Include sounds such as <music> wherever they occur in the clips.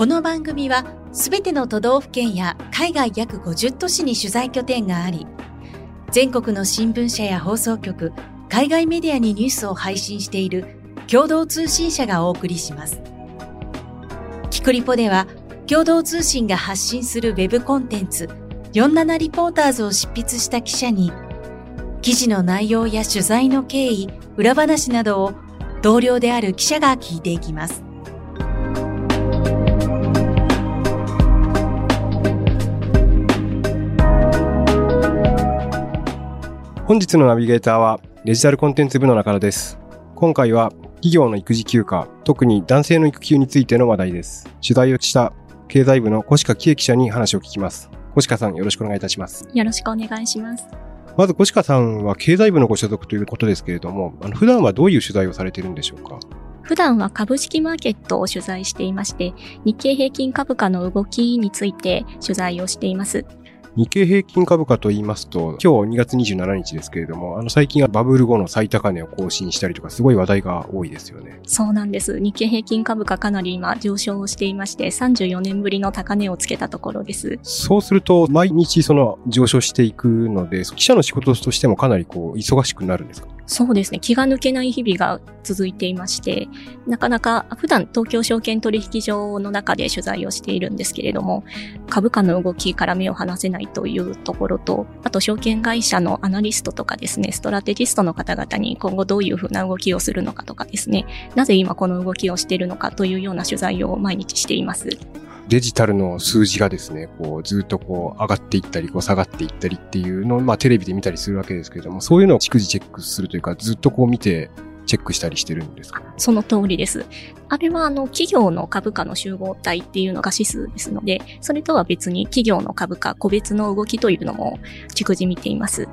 この番組はすべての都道府県や海外約50都市に取材拠点があり、全国の新聞社や放送局、海外メディアにニュースを配信している共同通信社がお送りします。キクリポでは共同通信が発信するウェブコンテンツ47リポーターズを執筆した記者に記事の内容や取材の経緯、裏話などを同僚である記者が聞いていきます。本日のナビゲーターはデジタルコンテンツ部の中野です。今回は企業の育児休暇、特に男性の育休についての話題です。取材をした経済部の小鹿喜恵記者に話を聞きます。小鹿さん、よろしくお願いいたします。よろしくお願いします。まず、小鹿さんは経済部のご所属ということですけれども、あの普段はどういう取材をされているんでしょうか？普段は株式マーケットを取材していまして、日経平均株価の動きについて取材をしています。日経平均株価と言いますと、今日2月27日ですけれども、あの最近はバブル後の最高値を更新したりとか、すごい話題が多いですよね。そうなんです。日経平均株価かなり今上昇をしていまして、34年ぶりの高値をつけたところです。そうすると、毎日その上昇していくので、記者の仕事としてもかなりこう、忙しくなるんですか？そうですね。気が抜けない日々が続いていまして、なかなか普段東京証券取引所の中で取材をしているんですけれども、株価の動きから目を離せないというところと、あと証券会社のアナリストとかですね、ストラテジストの方々に今後どういうふうな動きをするのかとかですね、なぜ今この動きをしているのかというような取材を毎日しています。デジタルの数字がですね、こう、ずっとこう、上がっていったり、こう、下がっていったりっていうのを、まあ、テレビで見たりするわけですけれども、そういうのを逐次チェックするというか、ずっとこう見て、チェックしたりしてるんですか？その通りです。あれは、あの、企業の株価の集合体っていうのが指数ですので、それとは別に企業の株価、個別の動きというのも、逐次見ています。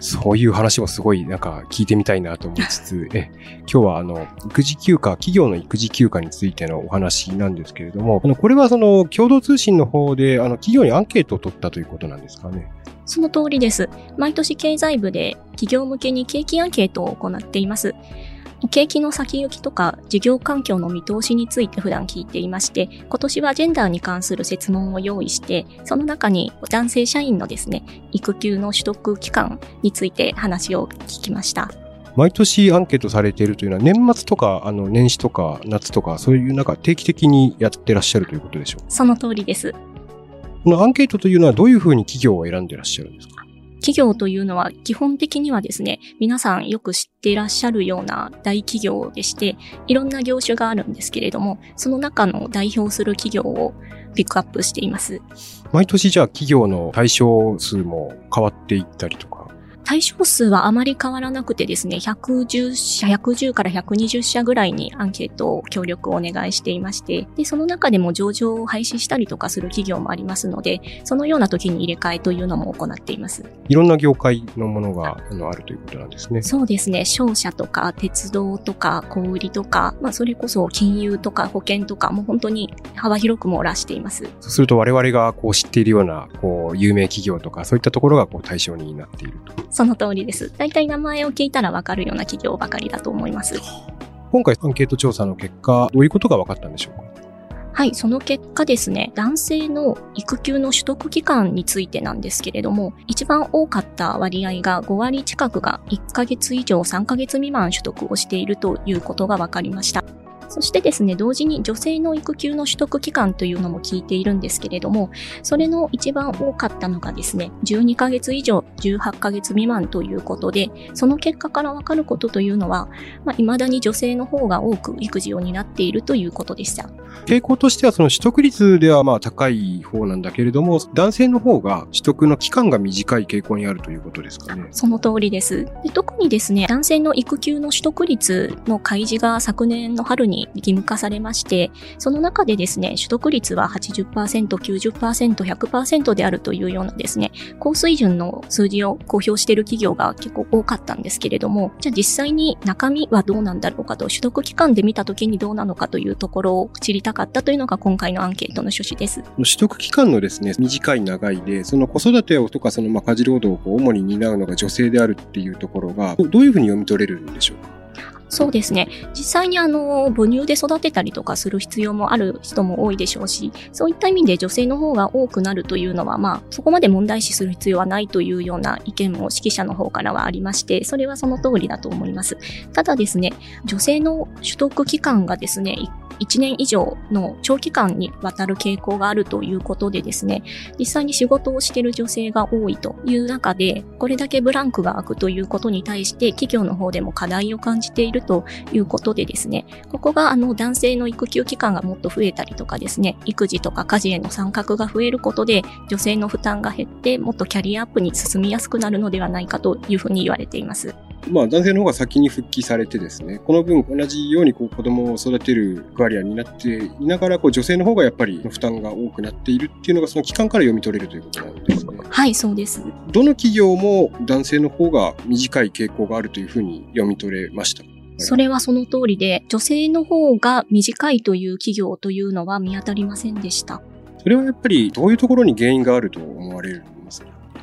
そういう話もすごいなんか聞いてみたいなと思いつつ、<laughs> え、今日はあの、育児休暇、企業の育児休暇についてのお話なんですけれども、あの、これはその共同通信の方で、あの、企業にアンケートを取ったということなんですかね？その通りです。毎年経済部で企業向けに景気アンケートを行っています。景気の先行きとか事業環境の見通しについて普段聞いていまして、今年はジェンダーに関する設問を用意して、その中に男性社員のですね、育休の取得期間について話を聞きました。毎年アンケートされているというのは年末とかあの年始とか夏とかそういうなんか定期的にやってらっしゃるということでしょうその通りです。このアンケートというのはどういうふうに企業を選んでらっしゃるんですか？企業というのは基本的にはですね、皆さんよく知っていらっしゃるような大企業でして、いろんな業種があるんですけれども、その中の代表する企業をピックアップしています。毎年じゃあ企業の対象数も変わっていったりとか対象数はあまり変わらなくてですね、110社、110から120社ぐらいにアンケートを協力をお願いしていまして、で、その中でも上場を廃止したりとかする企業もありますので、そのような時に入れ替えというのも行っています。いろんな業界のものがあのあるということなんですね。そうですね。商社とか、鉄道とか、小売とか、まあ、それこそ金融とか保険とか、もう本当に幅広く網羅しています。そうすると我々がこう知っているような、こう、有名企業とか、そういったところがこう対象になっていると。その通りです。大体名前を聞いたらわかるような企業ばかりだと思います。今回アンケート調査の結果、どういうことが分かったんでしょうか？はい、その結果ですね、男性の育休の取得期間についてなんですけれども、一番多かった割合が5割近くが1ヶ月以上3ヶ月未満取得をしているということが分かりました。そしてですね、同時に女性の育休の取得期間というのも聞いているんですけれども、それの一番多かったのがですね、12ヶ月以上18ヶ月未満ということで、その結果からわかることというのは、まあ、未だに女性の方が多く育児を担っているということでした。傾向としてはその取得率ではまあ高い方なんだけれども、男性の方が取得の期間が短い傾向にあるということですかね。その通りです。で特にですね、男性の育休の取得率の開示が昨年の春に義務化されまして、その中でですね、取得率は80%、90%、100%であるというようなですね、高水準の数字を公表している企業が結構多かったんですけれども、じゃあ実際に中身はどうなんだろうかと、取得期間で見た時にどうなのかというところを知りたかったというのが今回のアンケートの趣旨です。取得期間のですね、短い長いで、その子育てをとかそのま家事労働を主に担うのが女性であるっていうところが、どういうふうに読み取れるんでしょうか？そうですね。実際にあの、母乳で育てたりとかする必要もある人も多いでしょうし、そういった意味で女性の方が多くなるというのは、まあ、そこまで問題視する必要はないというような意見も指揮者の方からはありまして、それはその通りだと思います。ただですね、女性の取得期間がですね、1年以上の長期間にわたる傾向があるということでですね、実際に仕事をしている女性が多いという中で、これだけブランクが空くということに対して企業の方でも課題を感じているということでですね、ここがあの男性の育休期間がもっと増えたりとかですね、育児とか家事への参画が増えることで女性の負担が減ってもっとキャリアアップに進みやすくなるのではないかというふうに言われています。まあ男性の方が先に復帰されてですね、この分同じようにこう子供を育てる役割になっていながら、こう女性の方がやっぱり負担が多くなっているっていうのがその期間から読み取れるということなんですね。はい、そうです。どの企業も男性の方が短い傾向があるというふうに読み取れました？それはその通りで、女性の方が短いという企業というのは見当たりませんでした。それはやっぱりどういうところに原因があると思われる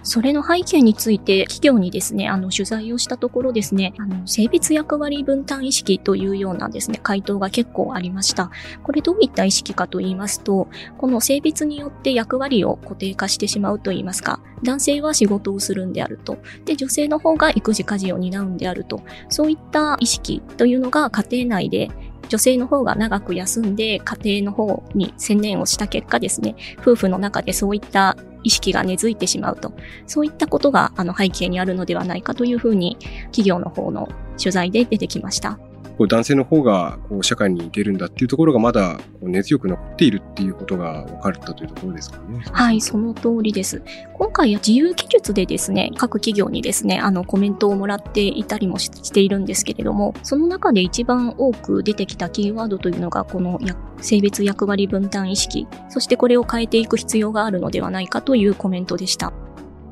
それの背景について企業にですね、あの取材をしたところですね、あの性別役割分担意識というようなですね、回答が結構ありました。これどういった意識かと言いますと、この性別によって役割を固定化してしまうと言いますか、男性は仕事をするんであると。で、女性の方が育児家事を担うんであると。そういった意識というのが家庭内で女性の方が長く休んで家庭の方に専念をした結果ですね、夫婦の中でそういった意識が根付いてしまうと。そういったことがあの背景にあるのではないかというふうに企業の方の取材で出てきました。こう男性の方がこう社会に出るんだっていうところがまだこう根強く残っているっていうことが分かったというところですかね。はい、その通りです。今回は自由記述でですね、各企業にですね、あのコメントをもらっていたりもしているんですけれども、その中で一番多く出てきたキーワードというのがこの性別役割分担意識、そしてこれを変えていく必要があるのではないかというコメントでした。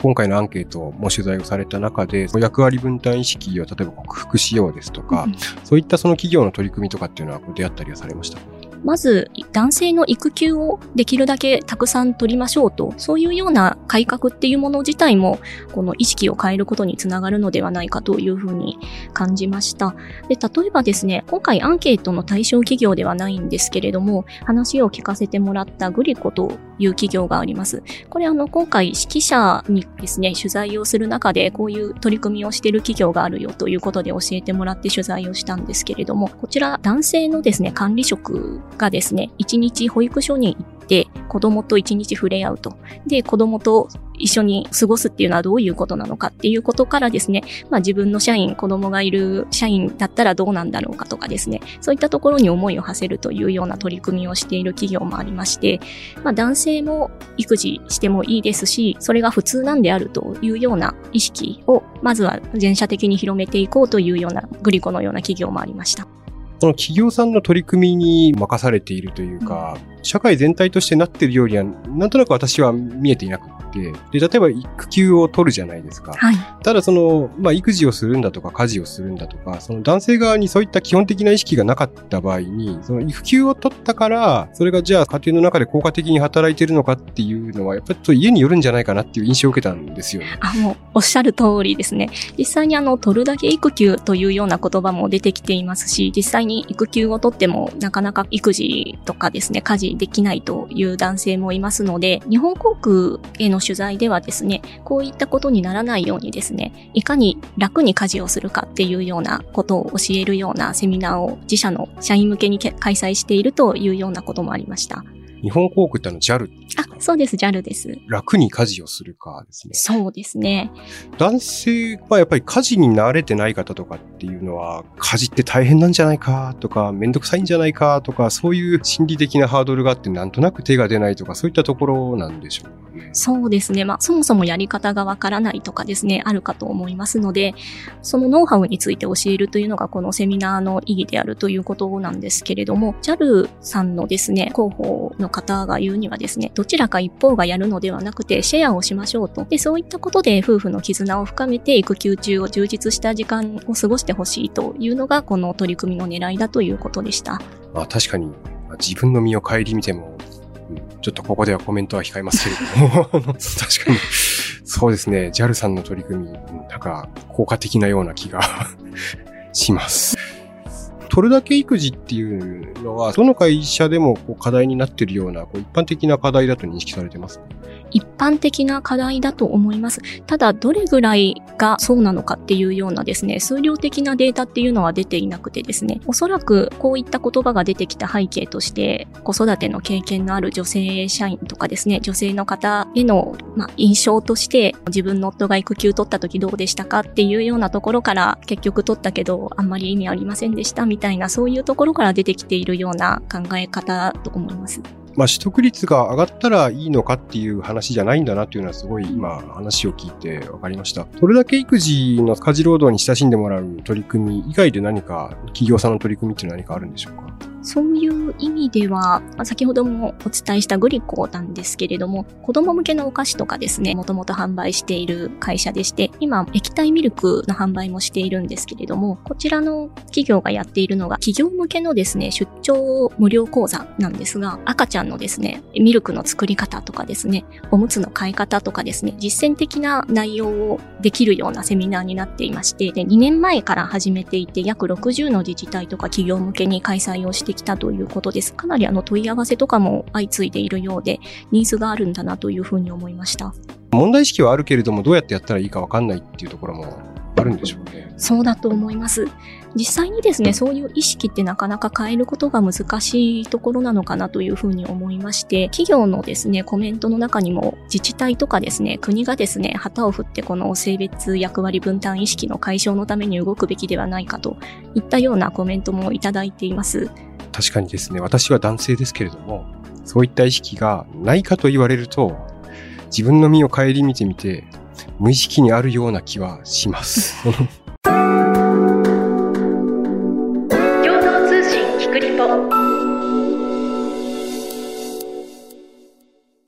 今回のアンケートも取材をされた中で、役割分担意識を例えば克服しようですとか、うん、そういったその企業の取り組みとかっていうのは出会ったりはされました？まず、男性の育休をできるだけたくさん取りましょうと、そういうような改革っていうもの自体も、この意識を変えることにつながるのではないかというふうに感じました。で、例えばですね、今回アンケートの対象企業ではないんですけれども、話を聞かせてもらったグリコという企業があります。これあの、今回指揮者にですね、取材をする中で、こういう取り組みをしている企業があるよということで教えてもらって取材をしたんですけれども、こちら男性のですね、管理職がですね、1日保育所に行って、子供と1日触れ合うと。で、子供と一緒に過ごすっていうのはどういうことなのかっていうことからですね、まあ自分の社員、子供がいる社員だったらどうなんだろうかとかですね、そういったところに思いを馳せるというような取り組みをしている企業もありまして、まあ男性も育児してもいいですし、それが普通なんであるというような意識を、まずは全社的に広めていこうというようなグリコのような企業もありました。その企業さんの取り組みに任されているというか、社会全体としてなっているようには、なんとなく私は見えていなくて、で、例えば育休を取るじゃないですか。はい。ただその、まあ、育児をするんだとか、家事をするんだとか、その男性側にそういった基本的な意識がなかった場合に、その育休を取ったから、それがじゃあ家庭の中で効果的に働いてるのかっていうのは、やっぱりと家によるんじゃないかなっていう印象を受けたんですよね。あ、もう、おっしゃる通りですね。実際にあの、取るだけ育休というような言葉も出てきていますし、実際に育休を取っても、なかなか育児とかですね、家事できないという男性もいますので、日本航空への取材ではですね、こういったことにならないようにですね、いかに楽に家事をするかっていうようなことを教えるようなセミナーを自社の社員向けに開催しているというようなこともありました。日本航空ってあの JAL あ、そうです、JAL です。楽に家事をするかですね。そうですね。男性はやっぱり家事に慣れてない方とかっていうのは、家事って大変なんじゃないかとか、めんどくさいんじゃないかとか、そういう心理的なハードルがあってなんとなく手が出ないとか、そういったところなんでしょうかね。そうですね。まあ、そもそもやり方がわからないとかですね、あるかと思いますので、そのノウハウについて教えるというのがこのセミナーの意義であるということなんですけれども、JAL さんのですね、広報の方が言うにはですね、どちらか一方がやるのではなくて、シェアをしましょうと。で、そういったことで夫婦の絆を深めて、育休中を充実した時間を過ごしてほしいというのが、この取り組みの狙いだということでした。まあ確かに、自分の身を顧みても、ちょっとここではコメントは控えますけれども、<laughs> 確かに、そうですね、JAL さんの取り組み、なんか効果的なような気が <laughs> します。取るだけ育児っていうのは、どの会社でもこう課題になってるような、こう一般的な課題だと認識されてます一般的な課題だと思います。ただ、どれぐらいがそうなのかっていうようなですね、数量的なデータっていうのは出ていなくてですね、おそらくこういった言葉が出てきた背景として、子育ての経験のある女性社員とかですね、女性の方への、ま、印象として、自分の夫が育休取った時どうでしたかっていうようなところから、結局取ったけど、あんまり意味ありませんでしたみたいな、そういうところから出てきているような考え方と思います。まあ、取得率が上がったらいいのかっていう話じゃないんだなっていうのはすごい今話を聞いて分かりました。それだけ育児の家事労働に親しんでもらう取り組み以外で何か企業さんの取り組みっていうのは何かあるんでしょうか？そういう意味では、先ほどもお伝えしたグリコなんですけれども、子供向けのお菓子とかですね、もともと販売している会社でして、今、液体ミルクの販売もしているんですけれども、こちらの企業がやっているのが、企業向けのですね、出張無料講座なんですが、赤ちゃんのですね、ミルクの作り方とかですね、おむつの買い方とかですね、実践的な内容をできるようなセミナーになっていまして、で、2年前から始めていて、約60の自治体とか企業向けに開催をしてきたということです。かなりあの問い合わせとかも相次いでいるようで、ニーズがあるんだなというふうに思いました。問題意識はあるけれども、どうやってやったらいいかわかんないっていうところもあるんでしょうね。そうだと思います。実際にですね、そういう意識ってなかなか変えることが難しいところなのかなというふうに思いまして、企業のですね、コメントの中にも自治体とかですね、国がですね、旗を振ってこの性別役割分担意識の解消のために動くべきではないかといったようなコメントもいただいています。確かにですね、私は男性ですけれども、そういった意識がないかと言われると、自分の身を顧みてみて、無意識にあるような気はします。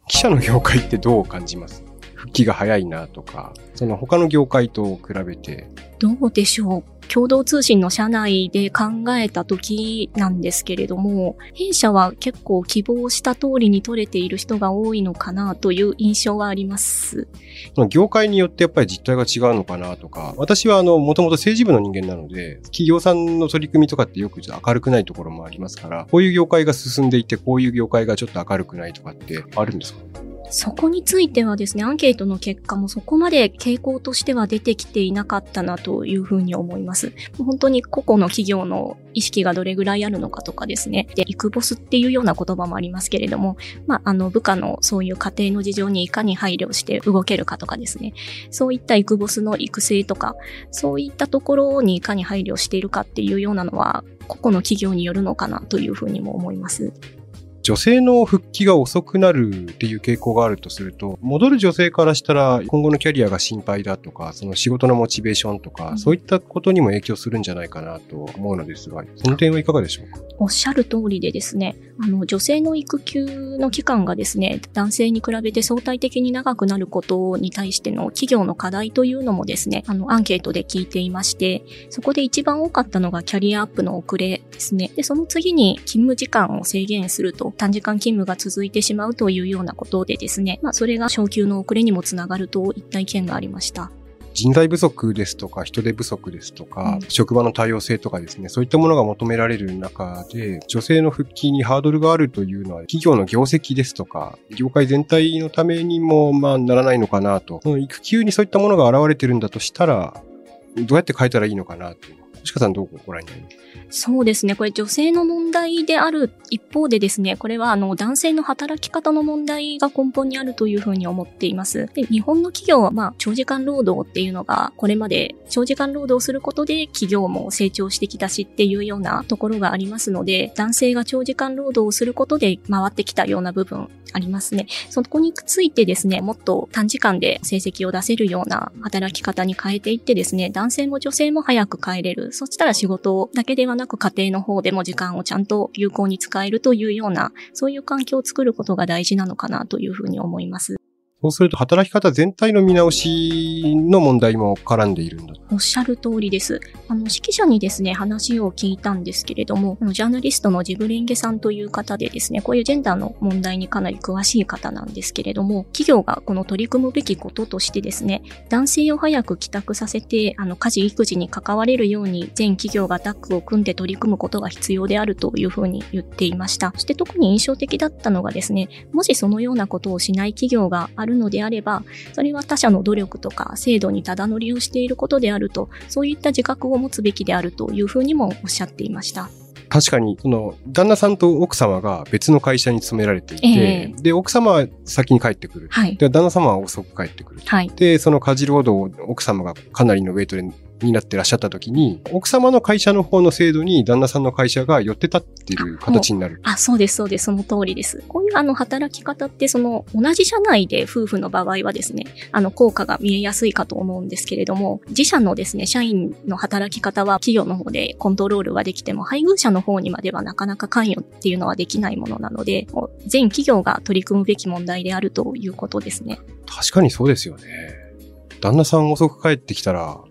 記者の業界ってどう感じます？復帰が早いなとか、その他の業界と比べて。どうでしょう？共同通信の社内で考えた時なんですけれども、弊社は結構希望した通りに取れている人が多いのかなという印象はあります。業界によってやっぱり実態が違うのかなとか、私はあの、もともと政治部の人間なので、企業さんの取り組みとかってよく明るくないところもありますから、こういう業界が進んでいて、こういう業界がちょっと明るくないとかってあるんですか？そこについてはですね、アンケートの結果もそこまで傾向としては出てきていなかったなというふうに思います。本当に個々の企業の意識がどれぐらいあるのかとかですね。で、イクボスっていうような言葉もありますけれども、まあ、あの、部下のそういう家庭の事情にいかに配慮して動けるかとかですね。そういったイクボスの育成とか、そういったところにいかに配慮しているかっていうようなのは、個々の企業によるのかなというふうにも思います。女性の復帰が遅くなるっていう傾向があるとすると、戻る女性からしたら今後のキャリアが心配だとか、その仕事のモチベーションとか、うん、そういったことにも影響するんじゃないかなと思うのですが、その点はいかがでしょうか？おっしゃる通りでですね、あの、女性の育休の期間がですね、男性に比べて相対的に長くなることに対しての企業の課題というのもですね、あの、アンケートで聞いていまして、そこで一番多かったのがキャリアアップの遅れですね。で、その次に勤務時間を制限すると、短時間勤務が続いてしまうというようなことでですね、まあ、それが昇給の遅れにもつながるといった意見がありました。人材不足ですとか、人手不足ですとか、うん、職場の多様性とかですね、そういったものが求められる中で、女性の復帰にハードルがあるというのは、企業の業績ですとか、業界全体のためにも、まあ、ならないのかなと。育休にそういったものが現れてるんだとしたら、どうやって変えたらいいのかなと。星川さんどうご覧になります？そうですね。これ女性の問題である一方でですね、これはあの男性の働き方の問題が根本にあるというふうに思っています。で日本の企業はまあ長時間労働っていうのがこれまで長時間労働することで企業も成長してきたしっていうようなところがありますので、男性が長時間労働をすることで回ってきたような部分ありますね。そこについてですね、もっと短時間で成績を出せるような働き方に変えていってですね、男性も女性も早く帰れる。そしたら仕事だけではなく家庭の方でも時間をちゃんと有効に使えるというような、そういう環境を作ることが大事なのかなというふうに思います。そうすると働き方全体の見直しの問題も絡んでいるんだ。おっしゃる通りです。あの、指揮者にですね、話を聞いたんですけれども、あのジャーナリストのジブレンゲさんという方でですね、こういうジェンダーの問題にかなり詳しい方なんですけれども、企業がこの取り組むべきこととしてですね、男性を早く帰宅させて、あの、家事育児に関われるように、全企業がタッグを組んで取り組むことが必要であるというふうに言っていました。そして特に印象的だったのがですね、もしそのようなことをしない企業があるのであれば、それは他社の努力とか制度にただ乗りをしていることであると、そういった自覚を持つべきであるというふうにもおっしゃっていました。確かに、その、旦那さんと奥様が別の会社に勤められていて、えで、奥様は先に帰ってくる。はい。で、旦那様は遅く帰ってくる。はい。で、その家事労働を奥様がかなりのウェイトでになってらっしゃった時に、奥様の会社の方の制度に旦那さんの会社が寄って立っている形になる。あ、そうです、そうです、その通りです。こういうあの働き方って、その同じ社内で夫婦の場合はですね、あの効果が見えやすいかと思うんですけれども、自社のですね、社員の働き方は企業の方でコントロールはできても、配偶者の方にまではなかなか関与っていうのはできないものなので、もう全企業が取り組むべき問題であるということですね。確かにそうですよね。旦那さん遅く帰ってきたら、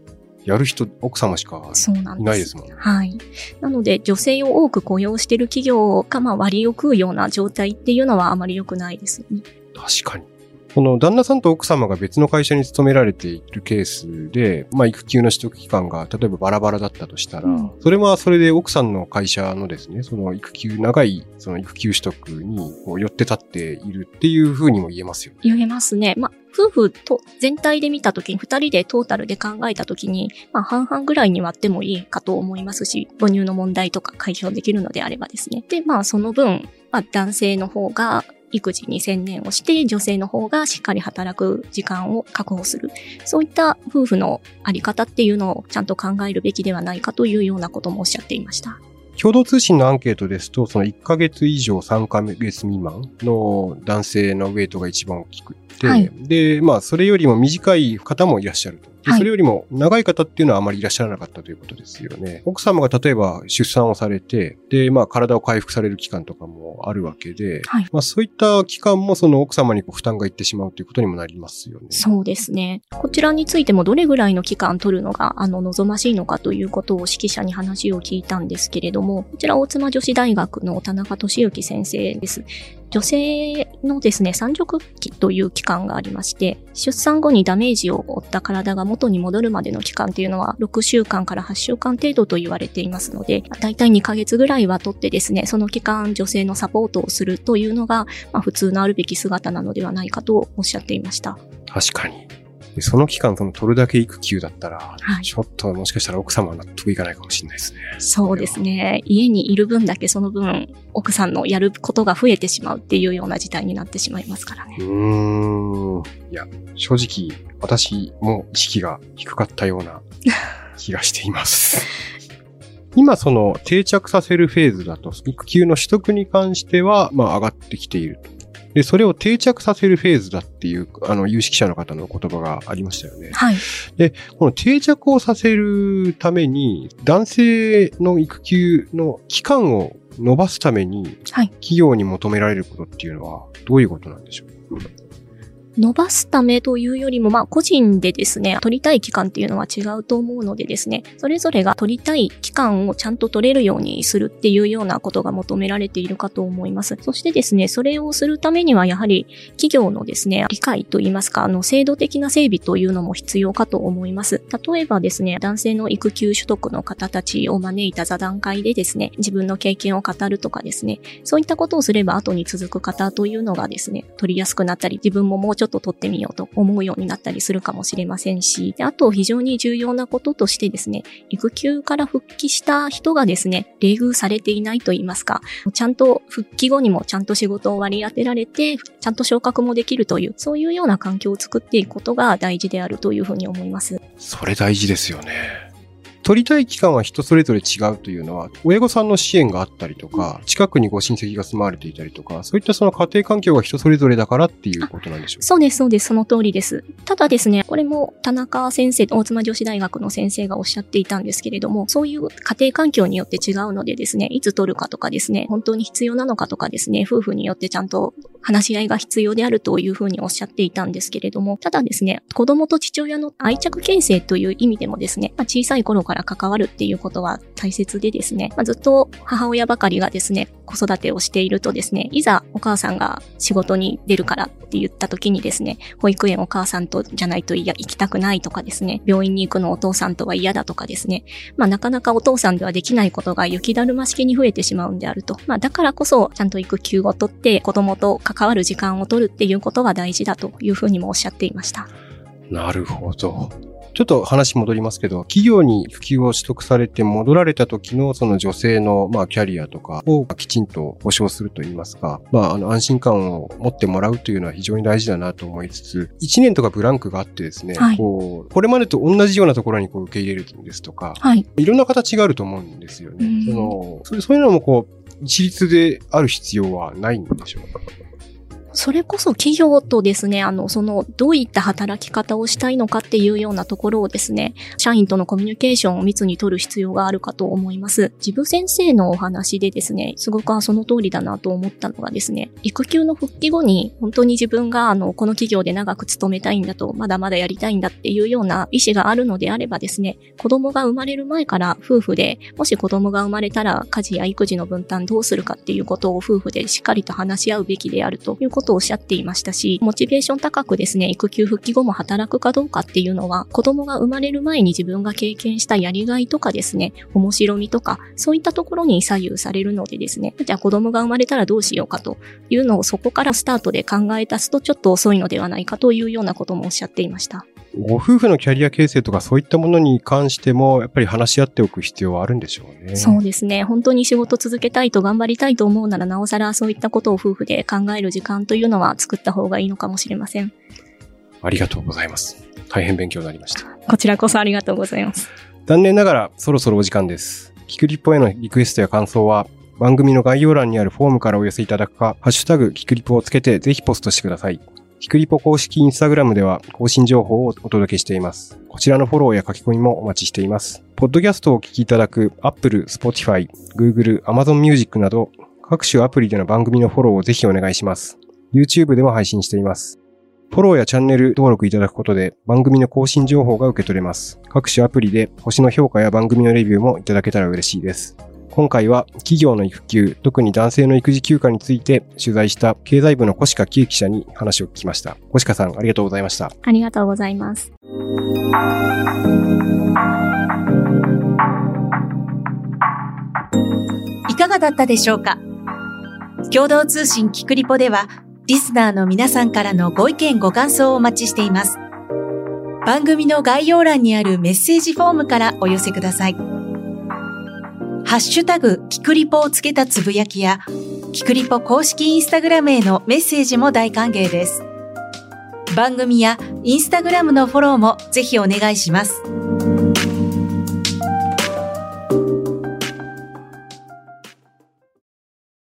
やる人、奥様しかそうなんです。いないですもんね。はい。なので、女性を多く雇用している企業が、まあ、割を食うような状態っていうのはあまり良くないですよね。確かに。この旦那さんと奥様が別の会社に勤められているケースで、まあ育休の取得期間が例えばバラバラだったとしたら、うんそれはそれで奥さんの会社のですね、その育休、長いその育休取得にこう寄って立っているっていうふうにも言えますよね。言えますね。まあ、夫婦と全体で見たときに、二人でトータルで考えたときに、まあ、半々ぐらいに割ってもいいかと思いますし、母乳の問題とか解消できるのであればですね。で、まあ、その分、まあ、男性の方が育児に専念をして、女性の方がしっかり働く時間を確保する。そういった夫婦のあり方っていうのをちゃんと考えるべきではないかというようなこともおっしゃっていました。共同通信のアンケートですと、その1ヶ月以上3ヶ月未満の男性のウェイトが一番大きくて、はいで、まあ、それよりも短い方もいらっしゃると。それよりも長い方っていうのはあまりいらっしゃらなかったということですよね。奥様が例えば出産をされて、で、まあ、体を回復される期間とかもあるわけで、はい。まあ、そういった期間もその奥様に負担がいってしまうということにもなりますよね。そうですね。こちらについてもどれぐらいの期間取るのが、あの、望ましいのかということを指揮者に話を聞いたんですけれども、こちら大妻女子大学の田中俊之先生です。女性のですね、産褥期という期間がありまして、出産後にダメージを負った体が元に戻るまでの期間というのは6週間から8週間程度と言われていますので、大体2ヶ月ぐらいはとってですね、その期間女性のサポートをするというのが、まあ、普通のあるべき姿なのではないかとおっしゃっていました。確かに。でその期間、その取るだけ育休だったら、はいちょっともしかしたら奥様は納得いかないかもしれないですね。そうですね。家にいる分だけその分、奥さんのやることが増えてしまうっていうような事態になってしまいますからね。うーん。いや、正直、私も意識が低かったような気がしています。<laughs> 今、その定着させるフェーズだと、育休の取得に関しては、まあ上がってきていると。で、それを定着させるフェーズだっていう、あの、有識者の方の言葉がありましたよね。はい。この定着をさせるために、男性の育休の期間を伸ばすために、はい企業に求められることっていうのは、どういうことなんでしょう？伸ばすためというよりも、まあ、個人でですね、取りたい期間っていうのは違うと思うのでですね、それぞれが取りたい期間をちゃんと取れるようにするっていうようなことが求められているかと思います。そしてですね、それをするためにはやはり企業のですね、理解といいますか、あの、制度的な整備というのも必要かと思います。例えばですね、男性の育休取得の方たちを招いた座談会でですね、自分の経験を語るとかですね、そういったことをすれば後に続く方というのがですね、取りやすくなったり、自分ももうちょっと取ってみようと思うようになったりするかもしれませんし、あと非常に重要なこととしてですね、育休から復帰した人がですね、冷遇されていないと言いますか、ちゃんと復帰後にもちゃんと仕事を割り当てられて、ちゃんと昇格もできるという、そういうような環境を作っていくことが大事であるというふうに思います。それ大事ですよね。取りたい期間は人それぞれ違うというのは、親御さんの支援があったりとか、近くにご親戚が住まわれていたりとか、そういったその家庭環境が人それぞれだからっていうことなんでしょうか？そうです、そうです。その通りです。ただですね、これも田中先生、大妻女子大学の先生がおっしゃっていたんですけれども、そういう家庭環境によって違うのでですね、いつ取るかとかですね、本当に必要なのかとかですね、夫婦によってちゃんと話し合いが必要であるというふうにおっしゃっていたんですけれども、ただですね、子供と父親の愛着形成という意味でもですね、まあ、小さい頃から関わるっていうことは大切でですね、まあ、ずっと母親ばかりがですね、子育てをしているとですね、いざお母さんが仕事に出るからって言った時にですね、保育園お母さんとじゃないといや行きたくないとかですね、病院に行くのお父さんとは嫌だとかですね、まあなかなかお父さんではできないことが雪だるま式に増えてしまうんであると。まあだからこそちゃんと育休を取って子供と関わる時間を取るっていうことが大事だというふうにもおっしゃっていました。なるほど。ちょっと話戻りますけど、企業に普及を取得されて戻られた時のその女性のまあキャリアとかをきちんと保障するといいますか、まああの安心感を持ってもらうというのは非常に大事だなと思いつつ、1年とかブランクがあってですね、はい、こう、これまでと同じようなところにこう受け入れるんですとか、はい、いろんな形があると思うんですよね。そのそういうのもこう、一律である必要はないんでしょうか？それこそ企業とですね、あの、その、どういった働き方をしたいのかっていうようなところをですね、社員とのコミュニケーションを密に取る必要があるかと思います。自分先生のお話でですね、すごくその通りだなと思ったのがですね、育休の復帰後に本当に自分があの、この企業で長く勤めたいんだと、まだまだやりたいんだっていうような意思があるのであればですね、子供が生まれる前から夫婦で、もし子供が生まれたら家事や育児の分担どうするかっていうことを夫婦でしっかりと話し合うべきであるということをおっしゃっていましたし、モチベーション高くですね、育休復帰後も働くかどうかっていうのは、子供が生まれる前に自分が経験したやりがいとかですね、面白みとか、そういったところに左右されるのでですね、じゃあ子供が生まれたらどうしようかというのをそこからスタートで考え出すとちょっと遅いのではないかというようなこともおっしゃっていました。ご夫婦のキャリア形成とかそういったものに関しても、やっぱり話し合っておく必要はあるんでしょうね。そうですね。本当に仕事続けたいと頑張りたいと思うなら、なおさらそういったことを夫婦で考える時間というのは作った方がいいのかもしれません。ありがとうございます。大変勉強になりました。こちらこそありがとうございます。残念ながらそろそろお時間です。キクリッポへのリクエストや感想は、番組の概要欄にあるフォームからお寄せいただくか、ハッシュタグキクリポをつけてぜひポストしてください。ひくりぽ公式インスタグラムでは更新情報をお届けしています。こちらのフォローや書き込みもお待ちしています。ポッドキャストをお聞きいただく Apple、Spotify、Google、Amazon Music など各種アプリでの番組のフォローをぜひお願いします。YouTube でも配信しています。フォローやチャンネル登録いただくことで番組の更新情報が受け取れます。各種アプリで星の評価や番組のレビューもいただけたら嬉しいです。今回は企業の育休、特に男性の育児休暇について取材した経済部の小鹿喜恵記者に話を聞きました。小鹿さん、ありがとうございました。ありがとうございます。いかがだったでしょうか？共同通信キクリポでは、リスナーの皆さんからのご意見ご感想をお待ちしています。番組の概要欄にあるメッセージフォームからお寄せください。ハッシュタグ、キクリポをつけたつぶやきや、キクリポ公式インスタグラムへのメッセージも大歓迎です。番組やインスタグラムのフォローもぜひお願いします。